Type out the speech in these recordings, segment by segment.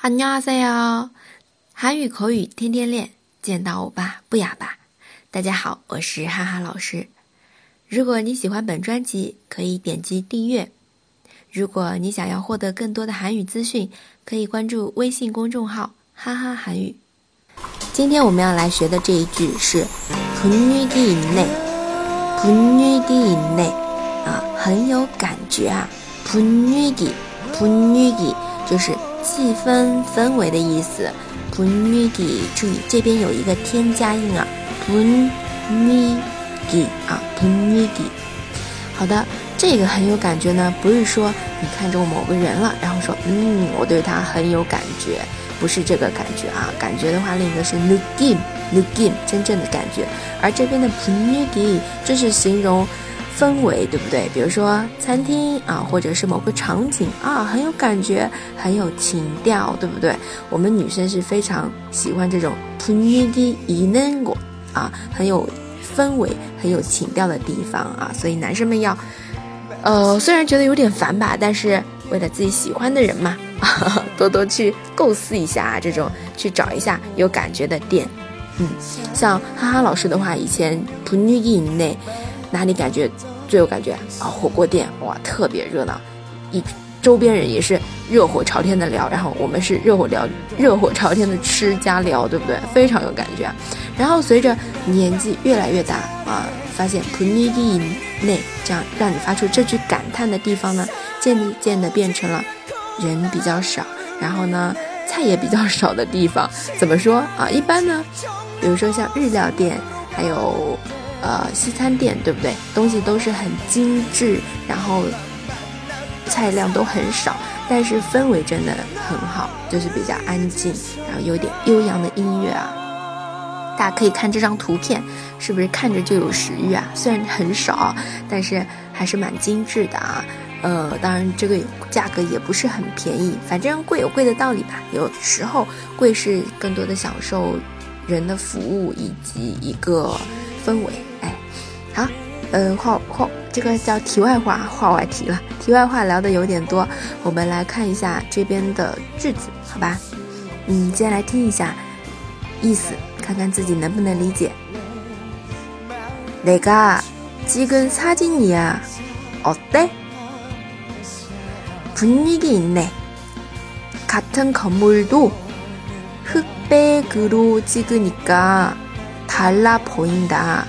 안녕하세요，韩语口语天天练，见到欧巴不哑巴。大家好，我是哈哈老师。如果你喜欢本专辑，可以点击订阅。如果你想要获得更多的韩语资讯，可以关注微信公众号“哈哈韩语”。今天我们要来学的这一句是“분위기있네”，“분위기있네”啊，很有感觉啊，“분위기”，“분위기”就是 气氛氛围的意思。bunigi，注意这边有一个添加音啊，bunigi 啊，bunigi。好的，这个很有感觉呢，不是说你看中某个人了，然后说嗯，我对他很有感觉，不是这个感觉啊。感觉的话，另一个是 n u g i n n u g i n 真正的感觉。而这边的 bunigi，这是形容。氛围，对不对？比如说餐厅啊，或者是某个场景啊，很有感觉，很有情调，对不对？我们女生是非常喜欢这种 p n u g i i n e n 啊，很有氛围、很有情调的地方啊。所以男生们要，呃，虽然觉得有点烦吧，但是为了自己喜欢的人嘛。多多去构思一下啊，这种去找一下有感觉的店，嗯，像哈哈老师的话，以前普女营内哪里感觉最有感觉啊？火锅店哇，特别热闹，一周边人也是热火朝天的聊，然后我们是热火聊，热火朝天的吃加聊，对不对？非常有感觉。然后随着年纪越来越大啊，发现普女营内这样让你发出这句感叹的地方呢，渐渐的变成了。人比较少，然后呢，菜也比较少的地方，怎么说啊？一般呢，比如说像日料店，还有呃西餐店，对不对？东西都是很精致，然后菜量都很少，但是氛围真的很好，就是比较安静，然后有点悠扬的音乐啊。大家可以看这张图片，是不是看着就有食欲啊？虽然很少，但是还是蛮精致的啊。呃，当然这个价格也不是很便宜，反正贵有贵的道理吧。有时候贵是更多的享受人的服务以及一个氛围。哎，好，嗯，话话这个叫题外话，话外题了。题外话聊的有点多，我们来看一下这边的句子，好吧？嗯，接下来听一下意思，看看自己能不能理解。내가찍은사진이야어때 분위기 있네. 같은 건물도 흑백으로 찍으니까 달라 보인다.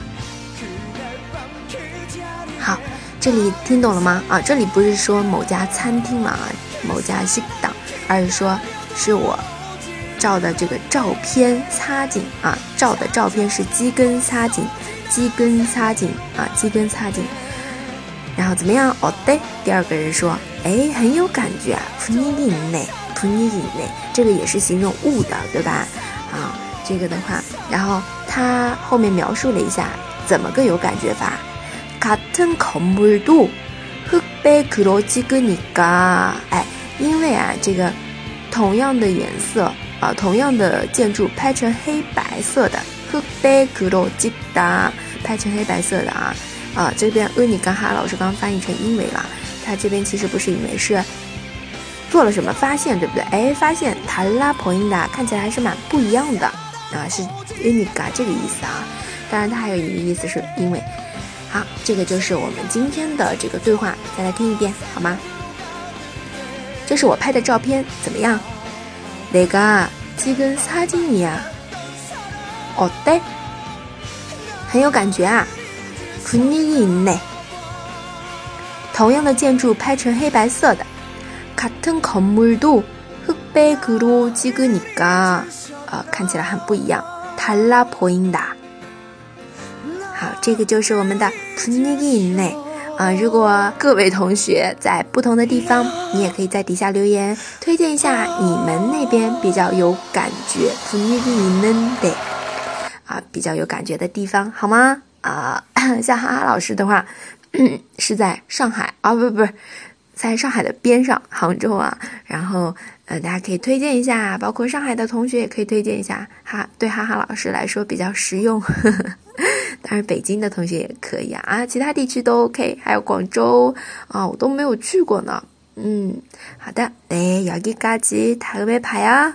这里听懂了吗？啊，这里不是说某家餐厅嘛，某家食堂，而是说是我照的这个照片擦景啊，照的照片是基根擦景，基根擦景啊，基根擦景，然后怎么样？哦对，第二个人说，哎，很有感觉啊，扑尼影内，扑尼影内，这个也是形容物的，对吧？啊，这个的话，然后他后面描述了一下怎么个有感觉法。 같은 건물도 흑백으로 찍으니까，哎，因为啊，这个同样的颜色啊，同样的建筑拍成黑白色的，흑백으로 찍다，拍成黑白色的啊。啊，这边呃，你刚哈老师刚翻译成因为了，他这边其实不是因为，是做了什么发现，对不对？哎，发现塔拉普因达看起来还是蛮不一样的啊，是 unica 这个意思啊。当然，它还有一个意思是因为。 好，这个就是我们今天的这个对话，再来听一遍好吗？这是我拍的照片，怎么样？那个基根擦金尼啊？哦，对，很有感觉啊。분위기있 네。 同样的建筑拍成黑白色的，같은건물도흑백으로찍으니 까， 啊，看起来很不一样。달라보인 다。 好，这个就是我们的 p n i g i n 啊，如果各位同学在不同的地方，你也可以在底下留言，推荐一下你们那边比较有感觉 p n i g i n 的啊，比较有感觉的地方，好吗？啊，像哈哈老师的话，是在上海啊，不不不，在上海的边上，杭州啊，然后。呃，大家可以推荐一下，包括上海的同学也可以推荐一下哈。对哈哈老师来说比较实用。呵 呵当然，北京的同学也可以啊，啊，其他地区都 OK，还有广州啊，我都没有去过呢。 嗯，好的，네여기까지다음에봐요